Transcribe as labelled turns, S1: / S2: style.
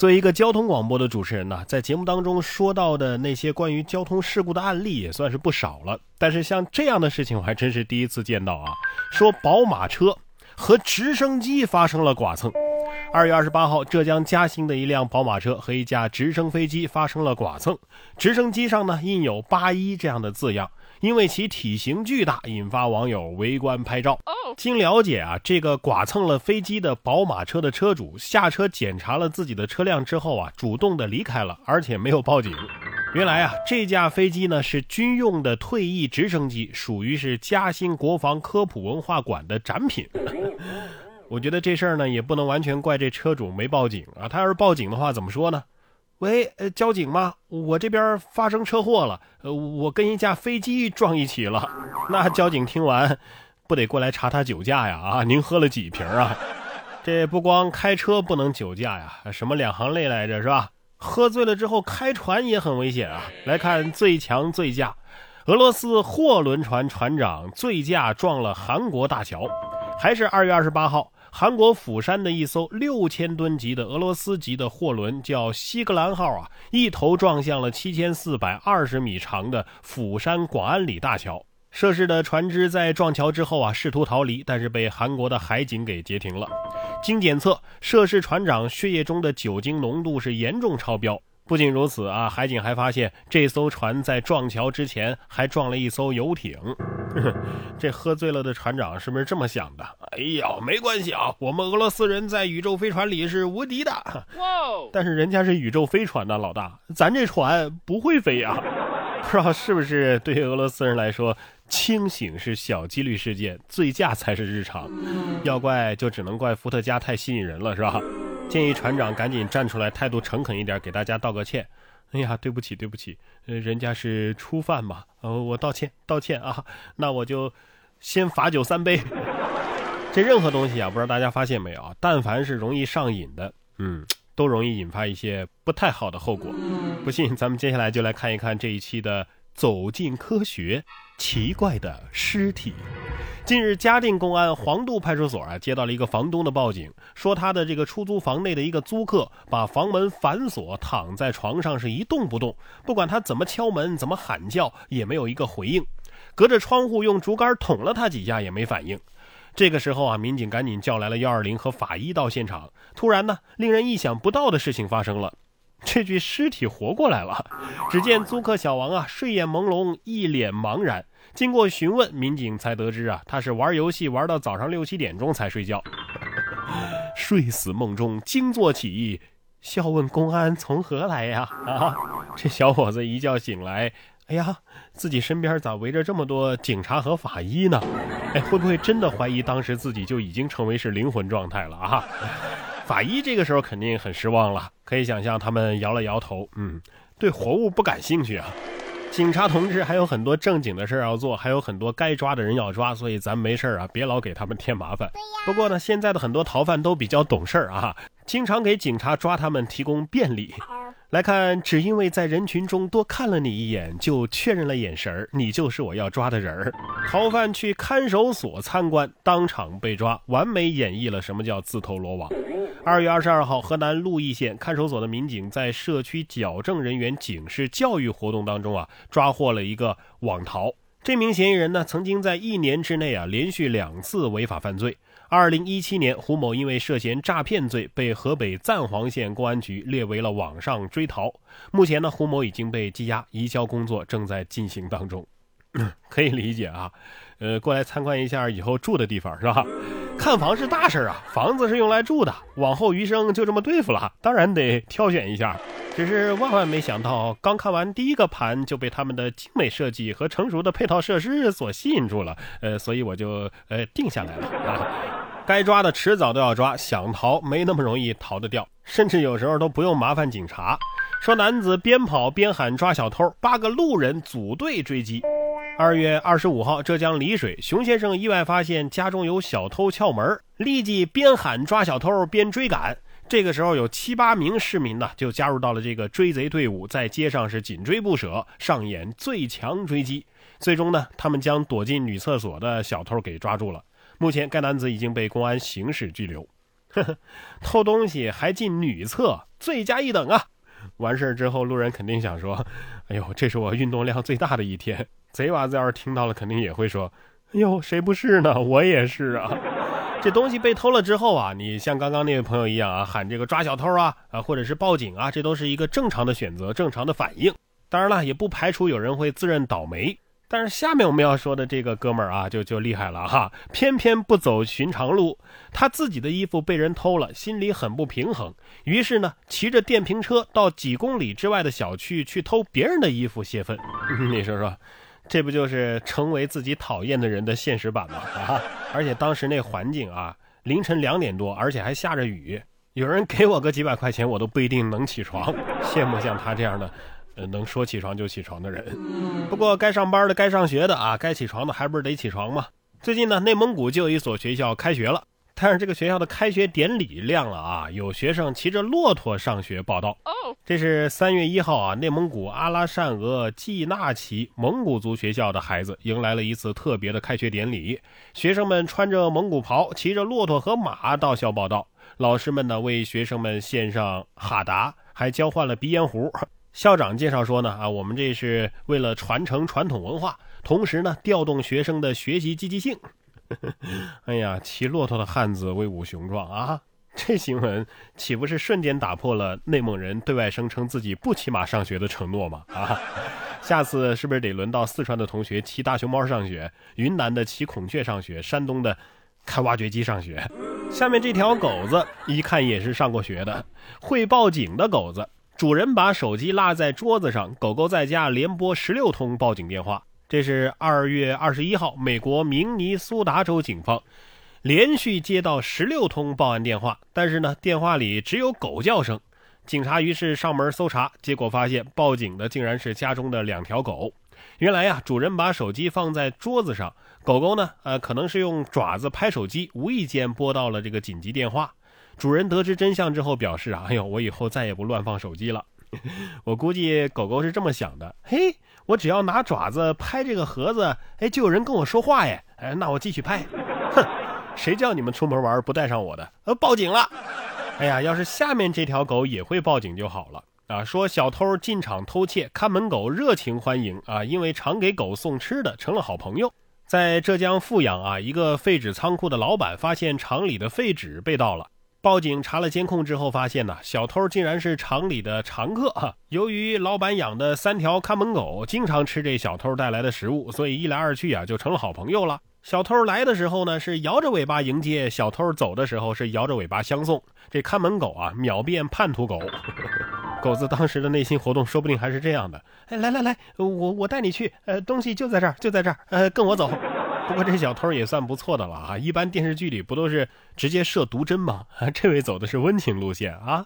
S1: 作为一个交通广播的主持人呢，在节目当中说到的那些关于交通事故的案例也算是不少了。但是像这样的事情，我还真是第一次见到啊！说宝马车和直升机发生了剐蹭。二月二十八号，浙江嘉兴的一辆宝马车和一架直升飞机发生了剐蹭，直升机上呢印有“八一”这样的字样。因为其体型巨大，引发网友围观拍照。经了解啊，这个剐蹭了飞机的宝马车的车主下车检查了自己的车辆之后啊，主动的离开了，而且没有报警。原来啊，这架飞机呢是军用的退役直升机，属于是嘉兴国防科普文化馆的展品。我觉得这事儿呢也不能完全怪这车主没报警啊，他要是报警的话，怎么说呢？喂，呃，交警吗？我这边发生车祸了，呃，我跟一架飞机撞一起了。那交警听完，不得过来查他酒驾呀？啊，您喝了几瓶啊？这不光开车不能酒驾呀，什么两行泪来着是吧？喝醉了之后开船也很危险啊。来看最强醉驾，俄罗斯货轮船船长醉驾撞了韩国大桥，还是二月二十八号。韩国釜山的一艘六千吨级的俄罗斯籍的货轮叫西格兰号啊，一头撞向了七千四百二十米长的釜山广安里大桥。涉事的船只在撞桥之后啊，试图逃离，但是被韩国的海警给截停了。经检测，涉事船长血液中的酒精浓度是严重超标。不仅如此啊，海警还发现这艘船在撞桥之前还撞了一艘游艇。这喝醉了的船长是不是这么想的？哎呀，没关系啊，我们俄罗斯人在宇宙飞船里是无敌的。哇！但是人家是宇宙飞船呢，老大，咱这船不会飞呀。不知道是不是对于俄罗斯人来说，清醒是小几率事件，醉驾才是日常。要怪就只能怪伏特加太吸引人了，是吧？建议船长赶紧站出来，态度诚恳一点，给大家道个歉。哎呀，对不起，对不起，呃，人家是初犯嘛，呃，我道歉，道歉啊。那我就先罚酒三杯。这任何东西啊，不知道大家发现没有啊？但凡是容易上瘾的，嗯，都容易引发一些不太好的后果。不信，咱们接下来就来看一看这一期的《走进科学》，奇怪的尸体。近日，嘉定公安黄渡派出所啊接到了一个房东的报警，说他的这个出租房内的一个租客把房门反锁，躺在床上是一动不动，不管他怎么敲门、怎么喊叫，也没有一个回应。隔着窗户用竹竿捅了他几下也没反应。这个时候啊，民警赶紧叫来了幺二零和法医到现场。突然呢，令人意想不到的事情发生了，这具尸体活过来了。只见租客小王啊，睡眼朦胧，一脸茫然。经过询问，民警才得知啊，他是玩游戏玩到早上六七点钟才睡觉，睡死梦中惊坐起，笑问公安从何来呀？啊，这小伙子一觉醒来，哎呀，自己身边咋围着这么多警察和法医呢？哎，会不会真的怀疑当时自己就已经成为是灵魂状态了啊？法医这个时候肯定很失望了，可以想象他们摇了摇头，嗯，对活物不感兴趣啊。警察同志还有很多正经的事要做，还有很多该抓的人要抓，所以咱没事啊，别老给他们添麻烦。不过呢，现在的很多逃犯都比较懂事儿啊，经常给警察抓他们提供便利。来看，只因为在人群中多看了你一眼，就确认了眼神儿，你就是我要抓的人儿。逃犯去看守所参观，当场被抓，完美演绎了什么叫自投罗网。二月二十二号，河南鹿邑县看守所的民警在社区矫正人员警示教育活动当中啊，抓获了一个网逃。这名嫌疑人呢，曾经在一年之内啊，连续两次违法犯罪。二零一七年，胡某因为涉嫌诈骗罪被河北赞皇县公安局列为了网上追逃。目前呢，胡某已经被羁押，移交工作正在进行当中。可以理解啊，呃，过来参观一下以后住的地方是吧？看房是大事啊，房子是用来住的，往后余生就这么对付了，当然得挑选一下。只是万万没想到，刚看完第一个盘就被他们的精美设计和成熟的配套设施所吸引住了，呃，所以我就呃定下来了啊。该抓的迟早都要抓，想逃没那么容易逃得掉，甚至有时候都不用麻烦警察。说男子边跑边喊抓小偷，八个路人组队追击。二月二十五号，浙江丽水，熊先生意外发现家中有小偷撬门，立即边喊抓小偷边追赶。这个时候，有七八名市民呢就加入到了这个追贼队伍，在街上是紧追不舍，上演最强追击。最终呢，他们将躲进女厕所的小偷给抓住了。目前，该男子已经被公安刑事拘留。呵呵，偷东西还进女厕，罪加一等啊！完事儿之后，路人肯定想说：“哎呦，这是我运动量最大的一天。”贼娃子要是听到了，肯定也会说：“哎呦，谁不是呢？我也是啊！”这东西被偷了之后啊，你像刚刚那位朋友一样啊，喊这个抓小偷啊啊，或者是报警啊，这都是一个正常的选择，正常的反应。当然了，也不排除有人会自认倒霉。但是下面我们要说的这个哥们儿啊，就就厉害了哈，偏偏不走寻常路，他自己的衣服被人偷了，心里很不平衡，于是呢，骑着电瓶车到几公里之外的小区去偷别人的衣服泄愤。你说说，这不就是成为自己讨厌的人的现实版吗？啊！而且当时那环境啊，凌晨两点多，而且还下着雨，有人给我个几百块钱，我都不一定能起床。羡慕像他这样的。呃能说起床就起床的人，不过该上班的、该上学的啊，该起床的还不是得起床吗？最近呢，内蒙古就有一所学校开学了，但是这个学校的开学典礼亮了啊，有学生骑着骆驼上学报道。这是三月一号啊，内蒙古阿拉善额济纳旗蒙古族学校的孩子迎来了一次特别的开学典礼，学生们穿着蒙古袍，骑着骆驼和马到校报道，老师们呢为学生们献上哈达，还交换了鼻烟壶。校长介绍说呢，啊，我们这是为了传承传统文化，同时呢，调动学生的学习积极性。哎呀，骑骆驼的汉子威武雄壮啊！这新闻岂不是瞬间打破了内蒙人对外声称自己不骑马上学的承诺吗？啊，下次是不是得轮到四川的同学骑大熊猫上学，云南的骑孔雀上学，山东的开挖掘机上学？下面这条狗子一看也是上过学的，会报警的狗子。主人把手机落在桌子上，狗狗在家连拨十六通报警电话。这是二月二十一号，美国明尼苏达州警方连续接到十六通报案电话，但是呢，电话里只有狗叫声。警察于是上门搜查，结果发现报警的竟然是家中的两条狗。原来呀，主人把手机放在桌子上，狗狗呢，呃，可能是用爪子拍手机，无意间拨到了这个紧急电话。主人得知真相之后表示啊，哎呦，我以后再也不乱放手机了。我估计狗狗是这么想的，嘿，我只要拿爪子拍这个盒子，哎，就有人跟我说话耶，哎，那我继续拍。哼，谁叫你们出门玩不带上我的？呃，报警了。哎呀，要是下面这条狗也会报警就好了啊！说小偷进厂偷窃，看门狗热情欢迎啊，因为常给狗送吃的，成了好朋友。在浙江富阳啊，一个废纸仓库的老板发现厂里的废纸被盗了。报警查了监控之后，发现呢，小偷竟然是厂里的常客哈。由于老板养的三条看门狗经常吃这小偷带来的食物，所以一来二去啊，就成了好朋友了。小偷来的时候呢，是摇着尾巴迎接；小偷走的时候，是摇着尾巴相送。这看门狗啊，秒变叛徒狗。狗子当时的内心活动，说不定还是这样的：哎，来来来，我我带你去，呃，东西就在这儿，就在这儿，呃，跟我走。不过这小偷也算不错的了啊！一般电视剧里不都是直接射毒针吗？这位走的是温情路线啊。